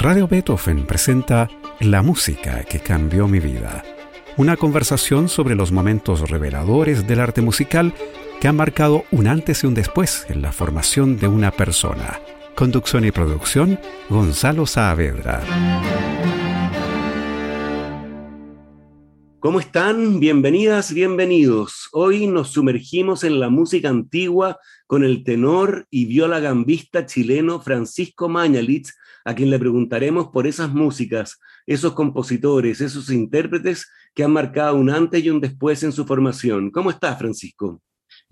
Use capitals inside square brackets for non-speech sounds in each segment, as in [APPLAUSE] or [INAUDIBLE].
Radio Beethoven presenta La música que cambió mi vida. Una conversación sobre los momentos reveladores del arte musical que han marcado un antes y un después en la formación de una persona. Conducción y producción, Gonzalo Saavedra. ¿Cómo están? Bienvenidas, bienvenidos. Hoy nos sumergimos en la música antigua con el tenor y viola gambista chileno Francisco Mañalitz, a quien le preguntaremos por esas músicas, esos compositores, esos intérpretes que han marcado un antes y un después en su formación. ¿Cómo estás, Francisco?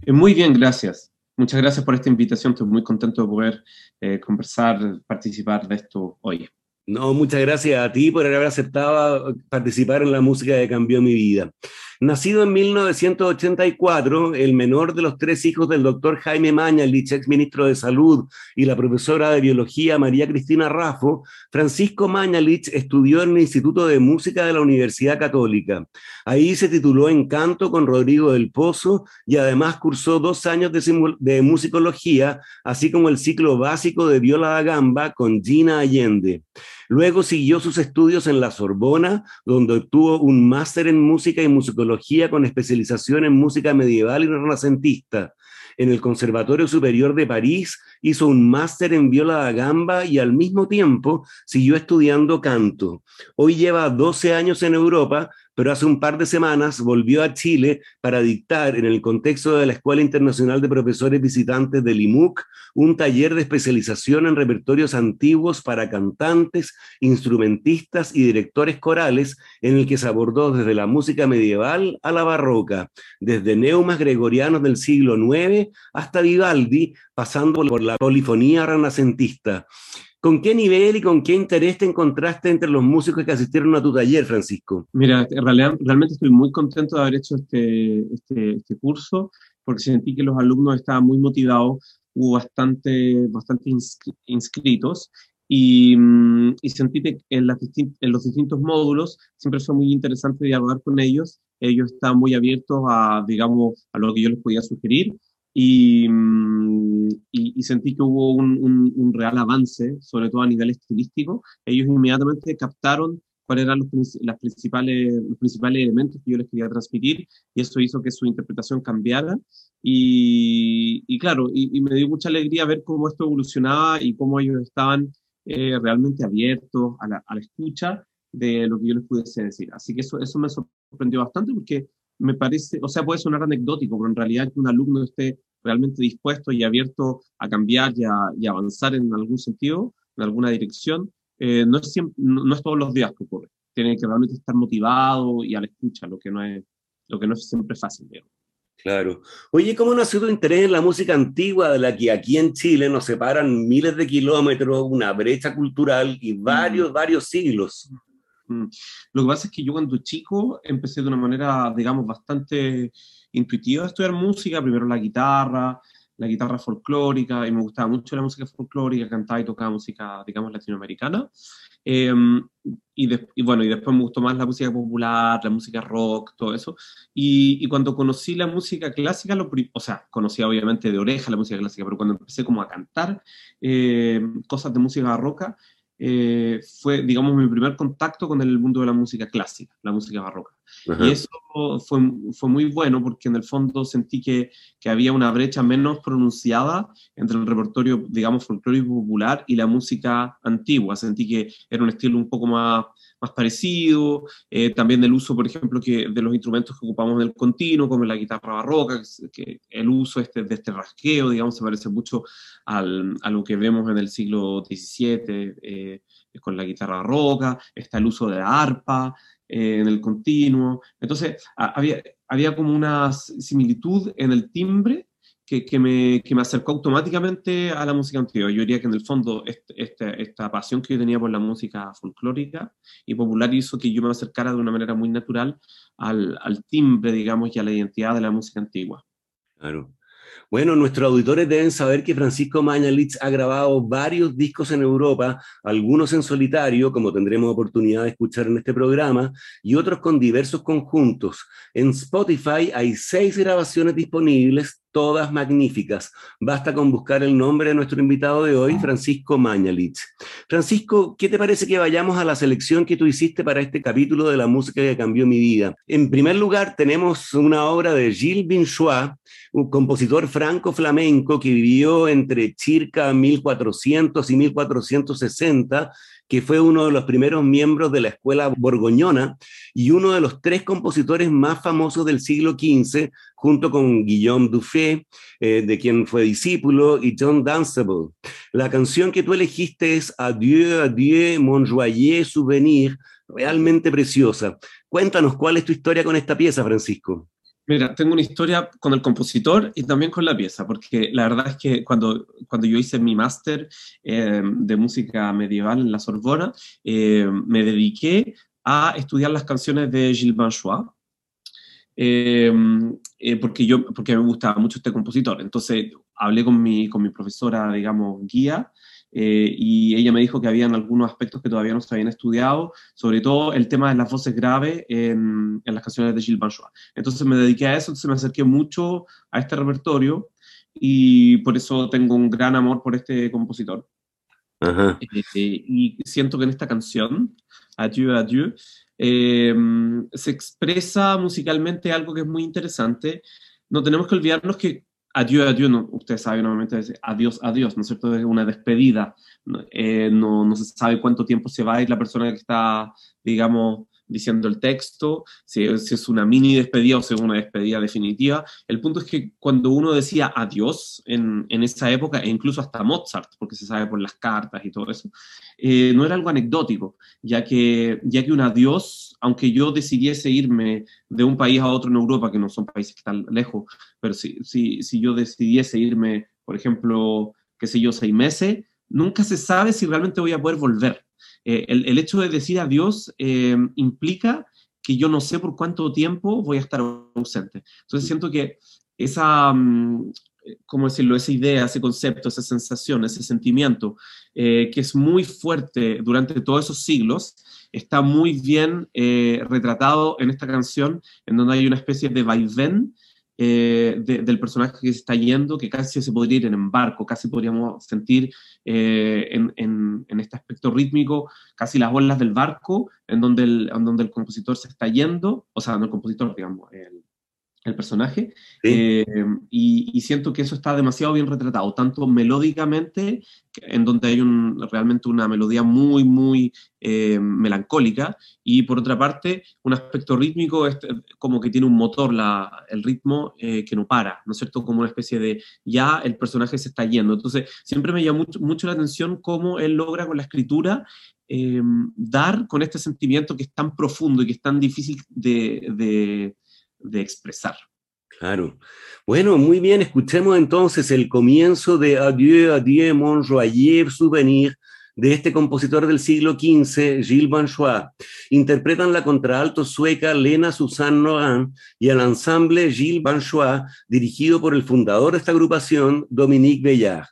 Eh, muy bien, gracias. Muchas gracias por esta invitación. Estoy muy contento de poder eh, conversar, participar de esto hoy. No, muchas gracias a ti por haber aceptado participar en la música que cambió mi vida. Nacido en 1984, el menor de los tres hijos del doctor Jaime Mañalich, ex ministro de Salud, y la profesora de Biología María Cristina Raffo, Francisco Mañalich estudió en el Instituto de Música de la Universidad Católica. Ahí se tituló en canto con Rodrigo del Pozo y además cursó dos años de, de musicología, así como el ciclo básico de viola da gamba con Gina Allende. Luego siguió sus estudios en la Sorbona, donde obtuvo un máster en música y musicología con especialización en música medieval y renacentista. En el Conservatorio Superior de París hizo un máster en viola da gamba y al mismo tiempo siguió estudiando canto. Hoy lleva 12 años en Europa, pero hace un par de semanas volvió a Chile para dictar en el contexto de la Escuela Internacional de Profesores Visitantes del IMUC un taller de especialización en repertorios antiguos para cantantes, instrumentistas y directores corales en el que se abordó desde la música medieval a la barroca, desde neumas gregorianos del siglo IX hasta Vivaldi, pasando por la polifonía renacentista. ¿Con qué nivel y con qué interés te encontraste entre los músicos que asistieron a tu taller, Francisco? Mira, realmente estoy muy contento de haber hecho este, este, este, curso porque sentí que los alumnos estaban muy motivados, hubo bastante, bastante inscritos y, mm, y sentí que en, en, los distintos módulos siempre fue muy interesante dialogar con ellos. Ellos estaban muy abiertos a, digamos, a lo que yo les podía sugerir Mm, y, y, sentí que hubo un, un, real avance, sobre todo a nivel estilístico. Ellos inmediatamente captaron cuáles eran los, las principales, los principales elementos que yo les quería transmitir y eso hizo que su interpretación cambiara. Y, y claro, y, me dio mucha alegría ver cómo esto evolucionaba y cómo ellos estaban eh, realmente abiertos a la, a la, escucha de lo que yo les pudiese decir. Así que eso, eso me sorprendió bastante porque me parece, o sea, puede sonar anecdótico, pero en realidad que un alumno esté realmente dispuesto y abierto a cambiar y, a, avanzar en algún sentido, en alguna dirección, eh, no, es siempre, no, es todos los días que ocurre. Tiene que realmente estar motivado y a la escucha, lo que no es, lo que no es siempre fácil. Claro. Oye, ¿cómo nació tu interés en la música antigua de la que aquí en Chile nos separan miles de kilómetros, una brecha cultural y varios, mm. varios siglos? Mm. Lo que pasa es que yo cuando chico empecé de una manera, digamos, bastante intuitiva a estudiar música, primero la guitarra, la guitarra folclórica, y me gustaba mucho la música folclórica, cantaba y tocaba música, digamos, latinoamericana. Em, y, bueno, y después me gustó más la música popular, la música rock, todo eso. Y, cuando conocí la música clásica, lo, o sea, conocía obviamente de oreja la música clásica, pero cuando empecé como a cantar eh, cosas de música barroca, eh, fue, digamos, mi primer contacto con el mundo de la música clásica, la música barroca. Y eso fue, fue, muy bueno porque en el fondo sentí que, que, había una brecha menos pronunciada entre el repertorio, digamos, folclórico popular y la música antigua. Sentí que era un estilo un poco más, más parecido. Eh, también el uso, por ejemplo, que de los instrumentos que ocupamos en el continuo, como la guitarra barroca, que, el uso este, de este rasqueo, digamos, se parece mucho al, a lo que vemos en el siglo XVII. Eh, con la guitarra barroca, está el uso de la arpa, eh, en el continuo. Entonces, había, había como una similitud en el timbre que, que, me, que, me, acercó automáticamente a la música antigua. Yo diría que en el fondo este, esta pasión que yo tenía por la música folclórica y popular hizo que yo me acercara de una manera muy natural al, al timbre, digamos, y a la identidad de la música antigua. Claro. Bueno, nuestros auditores deben saber que Francisco Mañalitz ha grabado varios discos en Europa, algunos en solitario, como tendremos oportunidad de escuchar en este programa, y otros con diversos conjuntos. En Spotify hay seis grabaciones disponibles, todas magníficas. Basta con buscar el nombre de nuestro invitado de hoy, Francisco Mañalich. Francisco, ¿qué te parece que vayamos a la selección que tú hiciste para este capítulo de la música que cambió mi vida? En primer lugar, tenemos una obra de Gilles Binchois, un compositor franco-flamenco que vivió entre circa 1400 y 1460 que fue uno de los primeros miembros de la escuela borgoñona y uno de los tres compositores más famosos del siglo XV, junto con Guillaume Dufay, eh, de quien fue discípulo, y John Dunstable. La canción que tú elegiste es Adieu, adieu, mon joyeux souvenir, realmente preciosa. Cuéntanos cuál es tu historia con esta pieza, Francisco. Mira, tengo una historia con el compositor y también con la pieza, porque la verdad es que cuando, cuando yo hice mi máster eh, de música medieval en la Sorbona, eh, me dediqué a estudiar las canciones de Gilles Banchois, eh, porque, yo, porque me gustaba mucho este compositor. Entonces hablé con mi, con mi profesora, digamos, guía, eh, y ella me dijo que habían algunos aspectos que todavía no se habían estudiado, sobre todo el tema de las voces graves en, en las canciones de Gilles Banchois. Entonces me dediqué a eso, entonces me acerqué mucho a este repertorio y por eso tengo un gran amor por este compositor. Ajá. Eh, y siento que en esta canción, Adieu, Adieu, eh, se expresa musicalmente algo que es muy interesante. No tenemos que olvidarnos que adiós, adiós, no, usted sabe normalmente es adiós, adiós, ¿no es cierto? Es una despedida. Eh, no, no, se sabe cuánto tiempo se va a ir la persona que está, digamos, diciendo el texto, si, es una mini despedida o si es una despedida definitiva. El punto es que cuando uno decía adiós en, en esa época, e incluso hasta Mozart, porque se sabe por las cartas y todo eso, eh, no era algo anecdótico, ya que, ya que un adiós, aunque yo decidiese irme de un país a otro en Europa, que no son países que están lejos, pero si, si, si yo decidiese irme, por ejemplo, qué sé yo, seis meses, nunca se sabe si realmente voy a poder volver. Eh, el, hecho de decir adiós eh, implica que yo no sé por cuánto tiempo voy a estar ausente. Entonces siento que esa, um, ¿cómo decirlo? Esa idea, ese concepto, esa sensación, ese sentimiento, eh, que es muy fuerte durante todos esos siglos, está muy bien retratado en esta canción, en donde hay una especie de vaivén eh, de, del personaje que se está yendo, que casi se podría ir en barco, casi podríamos sentir eh, en, este aspecto rítmico casi las olas del barco, en donde el, compositor se está yendo, o sea, no el compositor, digamos, el personaje, Sí. eh, y, y siento que eso está demasiado bien retratado, tanto melódicamente, en donde hay un, realmente una melodía muy, muy eh, melancólica, y por otra parte, un aspecto rítmico, este, como que tiene un motor, la, el ritmo eh, que no para, ¿no es cierto? Como una especie de, ya el personaje se está yendo. Entonces, siempre me llama mucho, mucho la atención cómo él logra con la escritura dar con este sentimiento que es tan profundo y que es tan difícil de, de, de expresar. Claro. Bueno, muy bien, escuchemos entonces el comienzo de Adieu, adieu, mon joyeux souvenir de este compositor del siglo XV, Gilles Banchois. Interpretan la contralto sueca Lena Susanne Noran y el ensamble Gilles Banchois, dirigido por el fundador de esta agrupación, Dominique Bellard.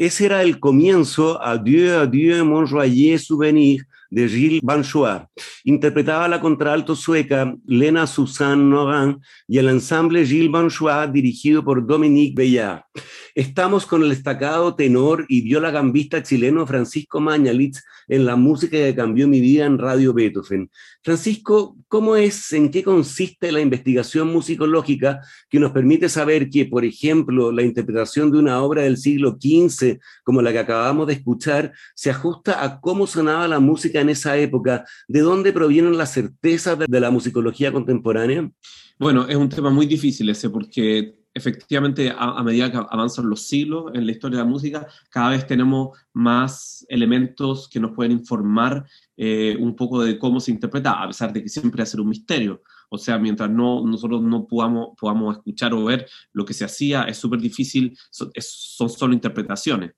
Ese era el comienzo, Adieu, adieu, mon joyeux souvenir, de Gilles Banchois. Interpretaba la contralto sueca Lena Suzanne Noran y el ensamble Gilles Banchois dirigido por Dominique Bellard. Estamos con el destacado tenor y viola gambista chileno Francisco Mañalitz en la música que cambió mi vida en Radio Beethoven. Francisco, ¿cómo es, en qué consiste la investigación musicológica que nos permite saber que, por ejemplo, la interpretación de una obra del siglo XV, como la que acabamos de escuchar, se ajusta a cómo sonaba la música en esa época? ¿De dónde provienen las certezas de la musicología contemporánea? Bueno, es un tema muy difícil ese porque efectivamente a, medida que avanzan los siglos en la historia de la música, cada vez tenemos más elementos que nos pueden informar eh, un poco de cómo se interpreta, a pesar de que siempre va a ser un misterio. O sea, mientras no, nosotros no podamos, podamos escuchar o ver lo que se hacía, es súper difícil, son solo interpretaciones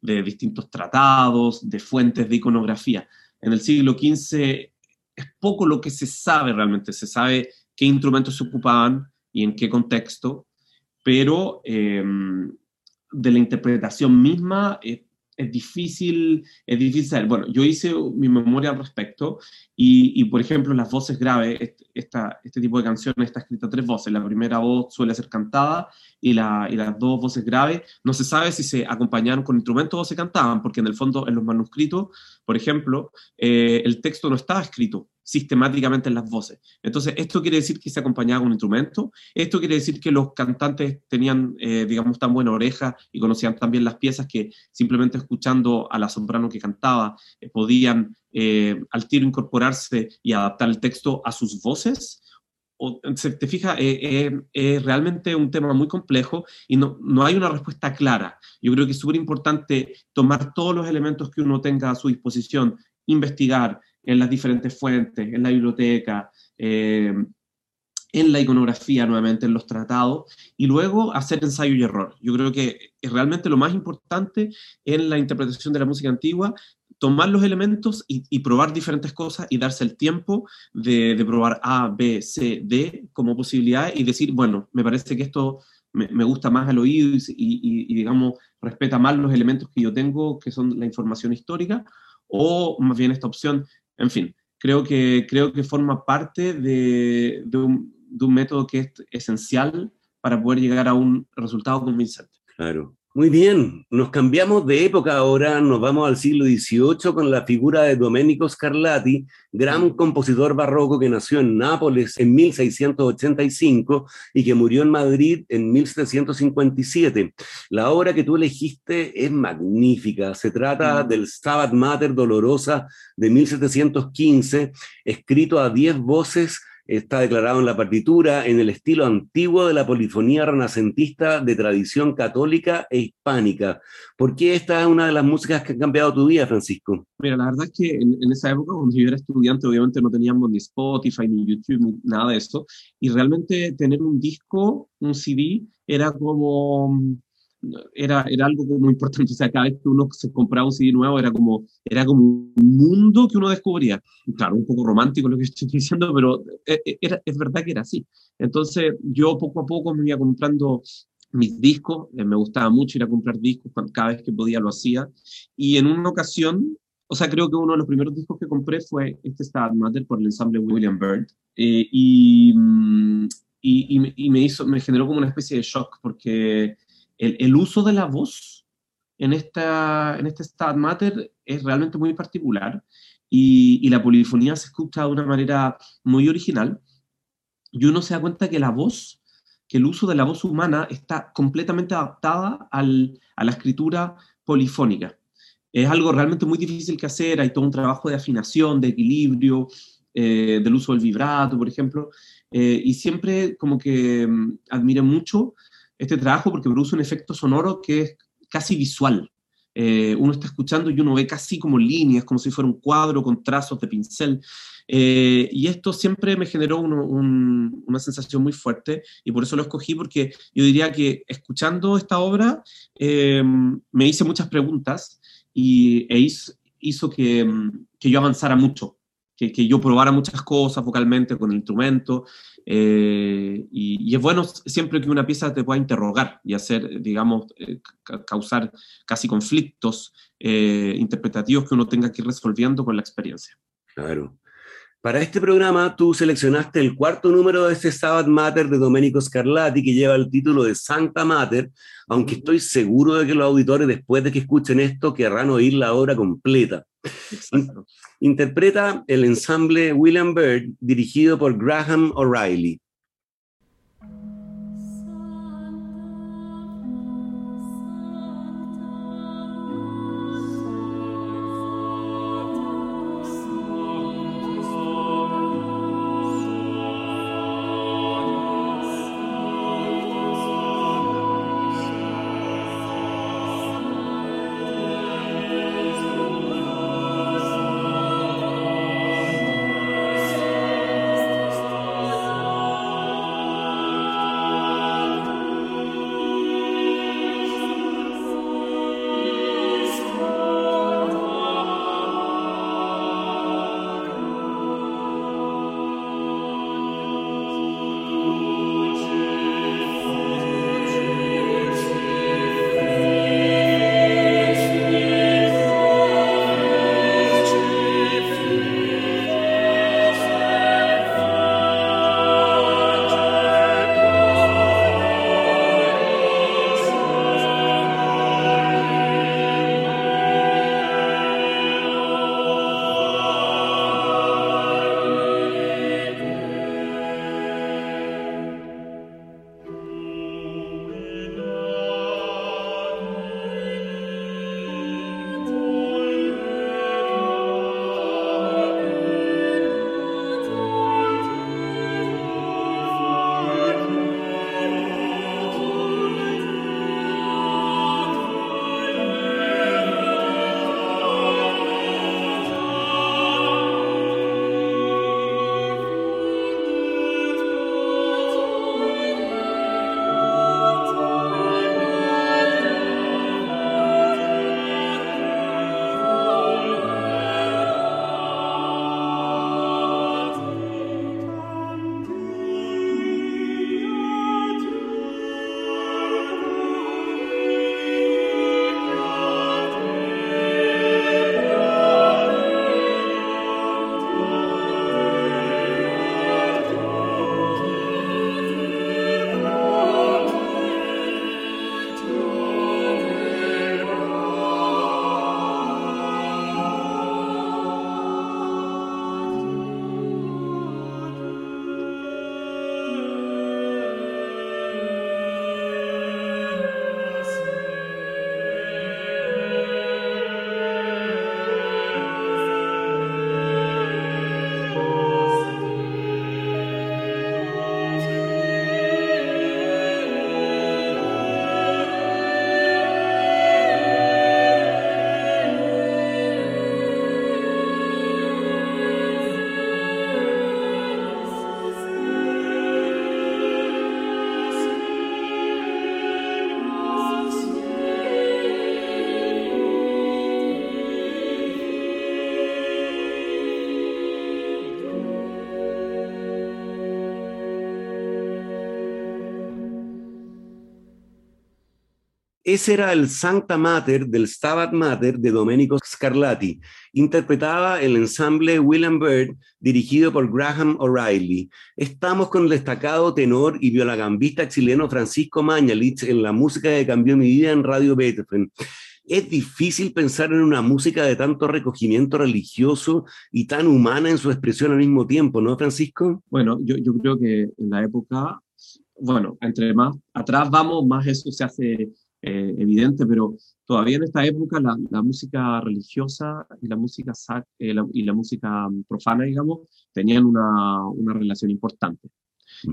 de distintos tratados, de fuentes de iconografía. En el siglo XV es poco lo que se sabe realmente, se sabe qué instrumentos se ocupaban y en qué contexto, pero em, de la interpretación misma es, difícil, es difícil Bueno, yo hice mi memoria al respecto y, por ejemplo, las voces graves, este tipo de canciones está escrita tres voces. La primera voz suele ser cantada y, la, las dos voces graves no se sabe si se acompañaron con instrumentos o se cantaban, porque en el fondo en los manuscritos, por ejemplo, eh, el texto no estaba escrito sistemáticamente en las voces. Entonces, esto quiere decir que se acompañaba con un instrumento, esto quiere decir que los cantantes tenían, eh, digamos, tan buena oreja y conocían tan bien las piezas que simplemente escuchando a la soprano que cantaba eh, podían eh, al tiro incorporarse y adaptar el texto a sus voces. O, te fijas, es realmente un tema muy complejo y no, no hay una respuesta clara. Yo creo que es súper importante tomar todos los elementos que uno tenga a su disposición, investigar, en las diferentes fuentes, en la biblioteca, eh, en la iconografía nuevamente, en los tratados, y luego hacer ensayo y error. Yo creo que realmente lo más importante en la interpretación de la música antigua, tomar los elementos y, probar diferentes cosas y darse el tiempo de, probar A, B, C, D como posibilidad y decir, bueno, me parece que esto me, gusta más al oído y, y, digamos, respeta más los elementos que yo tengo, que son la información histórica, o más bien esta opción en fin, creo que, creo que forma parte de, de, un, de un método que es esencial para poder llegar a un resultado convincente. Claro. Muy bien, nos cambiamos de época ahora, nos vamos al siglo XVIII con la figura de Domenico Scarlatti, gran compositor barroco que nació en Nápoles en 1685 y que murió en Madrid en 1757. La obra que tú elegiste es magnífica, se trata del Stabat Mater Dolorosa de 1715, escrito a diez voces está declarado en la partitura en el estilo antiguo de la polifonía renacentista de tradición católica e hispánica. ¿Por qué esta es una de las músicas que han cambiado tu vida, Francisco? Mira, la verdad es que en, en esa época, cuando yo era estudiante, obviamente no teníamos ni Spotify, ni YouTube, ni nada de eso, y realmente tener un disco, un CD, era como era, era algo muy importante. O sea, cada vez que uno se compraba un CD nuevo era como, era como un mundo que uno descubría. Claro, un poco romántico lo que [LAUGHS] estoy diciendo, pero eh, eh, era, es verdad que era así. Entonces, yo poco a poco me iba comprando mis discos, eh, me gustaba mucho ir a comprar discos, cada vez que podía lo hacía. Y en una ocasión, o sea, creo que uno de los primeros discos que compré fue este Star Matter por el ensamble William Byrd. y, mm, y, y, me, hizo, me generó como una especie de shock, porque el, uso de la voz en, esta, en este Stat Matter es realmente muy particular y, la polifonía se escucha de una manera muy original y uno se da cuenta que la voz, que el uso de la voz humana está completamente adaptada a la escritura polifónica. Es algo realmente muy difícil que hacer, hay todo un trabajo de afinación, de equilibrio, eh, del uso del vibrato, por ejemplo, eh, y siempre como que mm, admiro mucho este trabajo porque produce un efecto sonoro que es casi visual. Eh, uno está escuchando y uno ve casi como líneas, como si fuera un cuadro con trazos de pincel. Eh, y esto siempre me generó una sensación muy fuerte y por eso lo escogí porque yo diría que escuchando esta obra eh, me hice muchas preguntas y e hizo, que, que, yo avanzara mucho que, que, yo probara muchas cosas vocalmente con el instrumento. Eh, y, es bueno siempre que una pieza te pueda interrogar y hacer, digamos, eh, causar casi conflictos eh, interpretativos que uno tenga que ir resolviendo con la experiencia. Claro. Para este programa tú seleccionaste el cuarto número de este Sabbath Mater de Domenico Scarlatti que lleva el título de Santa Mater, aunque estoy seguro de que los auditores después de que escuchen esto querrán oír la obra completa. Interpreta el ensamble William Byrd dirigido por Graham O'Reilly. Ese era el Sancta Mater del Stabat Mater de Domenico Scarlatti. Interpretaba el ensamble William Byrd, dirigido por Graham O'Reilly. Estamos con el destacado tenor y violagambista chileno Francisco Mañalich en la música que cambió mi vida en Radio Beethoven. Es difícil pensar en una música de tanto recogimiento religioso y tan humana en su expresión al mismo tiempo, ¿no, Francisco? Bueno, yo, yo creo que en la época, bueno, entre más atrás vamos, más eso se hace eh, evidente, pero todavía en esta época la, la música religiosa y la música, eh, y la música profana, digamos, tenían una, una relación importante.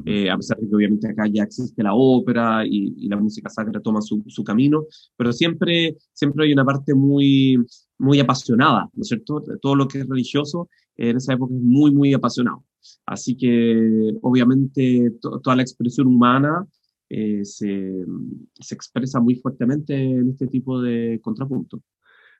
Eh, a pesar de que obviamente acá ya existe la ópera y, y la música sacra toma su, su, camino, pero siempre, siempre hay una parte muy, muy apasionada, ¿no es cierto? Todo lo que es religioso en esa época es muy, muy apasionado. Así que obviamente toda la expresión humana eh, se, se, expresa muy fuertemente en este tipo de contrapunto.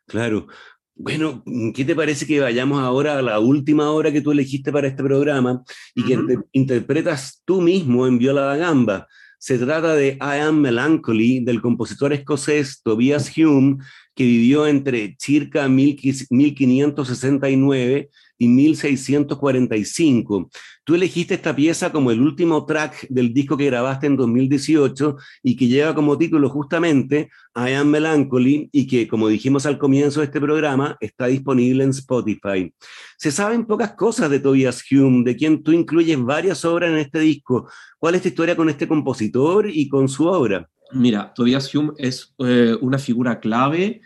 Claro. Bueno, ¿qué te parece que vayamos ahora a la última hora que tú elegiste para este programa y que interpretas tú mismo en Viola da Gamba? Se trata de I Am Melancholy del compositor escocés Tobias Hume, que vivió entre circa 1569 y 1645. Tú elegiste esta pieza como el último track del disco que grabaste en 2018 y que lleva como título justamente I Am Melancholy y que, como dijimos al comienzo de este programa, está disponible en Spotify. Se saben pocas cosas de Tobias Hume, de quien tú incluyes varias obras en este disco. ¿Cuál es tu historia con este compositor y con su obra? Mira, Tobias Hume es eh, una figura clave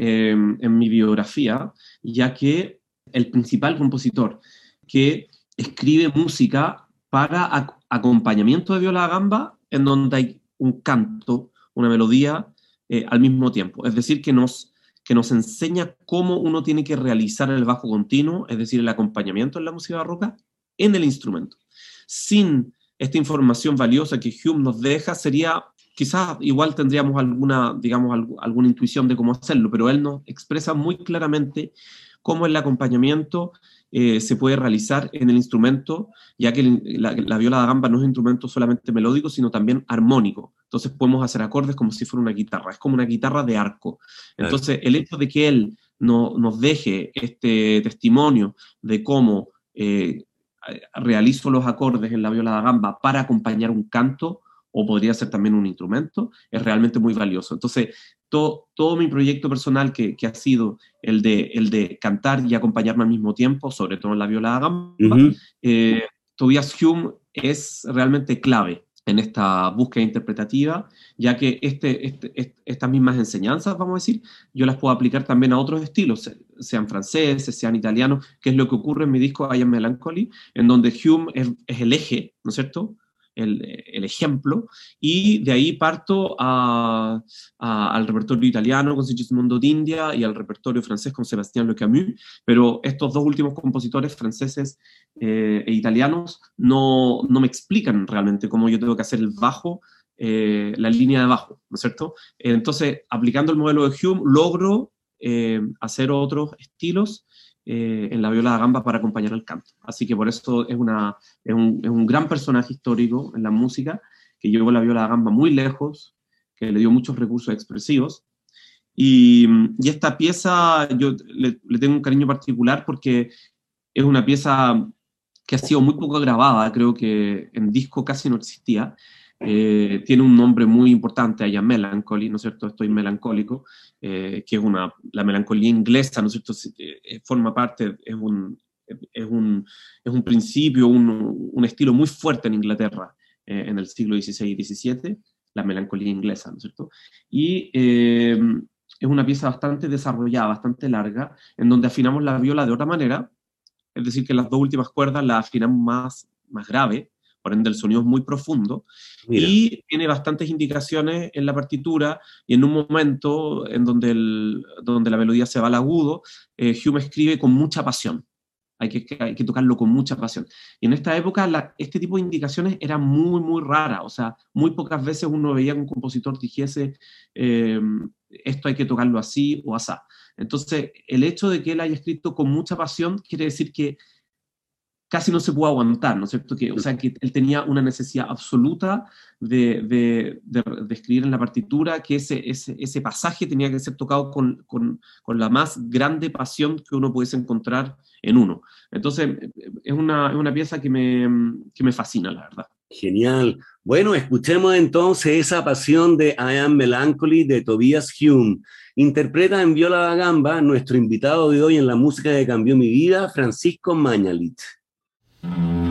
eh, en mi biografía, ya que el principal compositor que escribe música para acompañamiento de viola gamba en donde hay un canto, una melodía eh, al mismo tiempo. Es decir, que nos, que nos enseña cómo uno tiene que realizar el bajo continuo, es decir, el acompañamiento en la música barroca, en el instrumento. Sin esta información valiosa que Hume nos deja, sería quizás igual tendríamos alguna, digamos, alguna intuición de cómo hacerlo, pero él nos expresa muy claramente cómo el acompañamiento eh, se puede realizar en el instrumento, ya que la, viola da gamba no es un instrumento solamente melódico, sino también armónico. Entonces podemos hacer acordes como si fuera una guitarra, es como una guitarra de arco. Entonces el hecho de que él no, nos deje este testimonio de cómo eh, realizo los acordes en la viola da gamba para acompañar un canto, o podría ser también un instrumento, es realmente muy valioso. Entonces, todo, mi proyecto personal que, ha sido el de, el de cantar y acompañarme al mismo tiempo, sobre todo en la viola gamba, eh, Tobias Hume es realmente clave en esta búsqueda interpretativa, ya que este, este estas mismas enseñanzas, vamos a decir, yo las puedo aplicar también a otros estilos, sean franceses, sean italianos, que es lo que ocurre en mi disco I Am Melancholy, en donde Hume es, es el eje, ¿no es cierto?, el, ejemplo, y de ahí parto al repertorio italiano con Sigismondo d'India y al repertorio francés con Sébastien Le Camus, pero estos dos últimos compositores franceses eh, e italianos no, no, me explican realmente cómo yo tengo que hacer el bajo, eh, la línea de bajo, ¿no es cierto? Entonces, aplicando el modelo de Hume, logro eh, hacer otros estilos eh, en la viola de gamba para acompañar al canto. Así que por eso es, una, es, un, es un gran personaje histórico en la música, que llevó la viola de gamba muy lejos, que le dio muchos recursos expresivos. Y, y esta pieza yo le, le, tengo un cariño particular porque es una pieza que ha sido muy poco grabada, creo que en disco casi no existía, eh, tiene un nombre muy importante allá, Melancholy, ¿no es cierto? Estoy melancólico, eh, que es una, la melancolía inglesa, ¿no es cierto? Eh, forma parte, es un, es un, es un principio, un, un, estilo muy fuerte en Inglaterra en el siglo XVI y XVII, la melancolía inglesa, ¿no es cierto? Y es una pieza bastante desarrollada, bastante larga, en donde afinamos la viola de otra manera, es decir, que las dos últimas cuerdas las afinamos más, más grave, por ende el sonido es muy profundo, y tiene bastantes indicaciones en la partitura, y en un momento en donde, el, donde la melodía se va al agudo, eh, Hume escribe con mucha pasión. Hay que, hay que, tocarlo con mucha pasión. Y en esta época este tipo de indicaciones era muy, muy rara. O sea, muy pocas veces uno veía que un compositor dijese, eh, esto hay que tocarlo así o así. Entonces, el hecho de que él haya escrito con mucha pasión quiere decir que casi no se pudo aguantar, ¿no es cierto? Que, o sea, que él tenía una necesidad absoluta de, de, de, escribir en la partitura, que ese, ese, ese pasaje tenía que ser tocado con, con, con, la más grande pasión que uno pudiese encontrar en uno. Entonces, es una, es una pieza que me, que me fascina, la verdad. Genial. Bueno, escuchemos entonces esa pasión de I Am Melancholy de Tobias Hume. Interpreta en viola da gamba nuestro invitado de hoy en la música que cambió mi vida, Francisco Mañalit. Mm-hmm.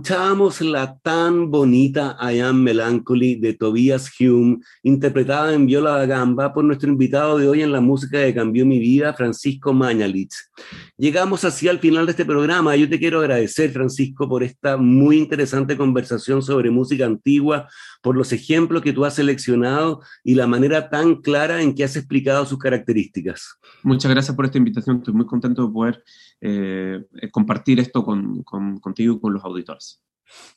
Escuchábamos la tan bonita I Am Melancholy de Tobias Hume, interpretada en viola da gamba por nuestro invitado de hoy en la música que cambió mi vida, Francisco Mañalich. Llegamos así al final de este programa. Yo te quiero agradecer, Francisco, por esta muy interesante conversación sobre música antigua, por los ejemplos que tú has seleccionado y la manera tan clara en que has explicado sus características. Muchas gracias por esta invitación. Estoy muy contento de poder eh, compartir esto con, contigo y con los auditores.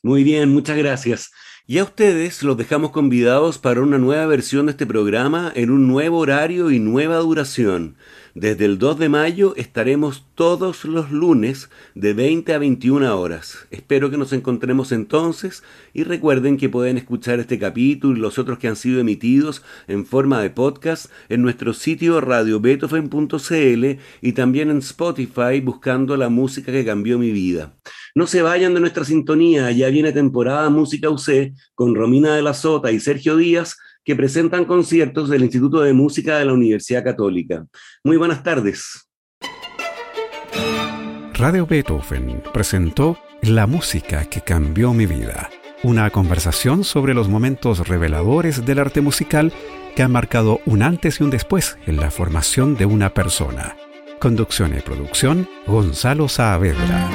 Muy bien, muchas gracias. Y a ustedes los dejamos convidados para una nueva versión de este programa en un nuevo horario y nueva duración. Desde el 2 de mayo estaremos todos los lunes de 20 a 21 horas. Espero que nos encontremos entonces y recuerden que pueden escuchar este capítulo y los otros que han sido emitidos en forma de podcast en nuestro sitio radiobeethoven.cl y también en Spotify buscando la música que cambió mi vida. No se vayan de nuestra sintonía, ya viene temporada Música UC con Romina de la Sota y Sergio Díaz, que presentan conciertos del Instituto de Música de la Universidad Católica. Muy buenas tardes. Radio Beethoven presentó La música que cambió mi vida, una conversación sobre los momentos reveladores del arte musical que han marcado un antes y un después en la formación de una persona. Conducción y producción, Gonzalo Saavedra.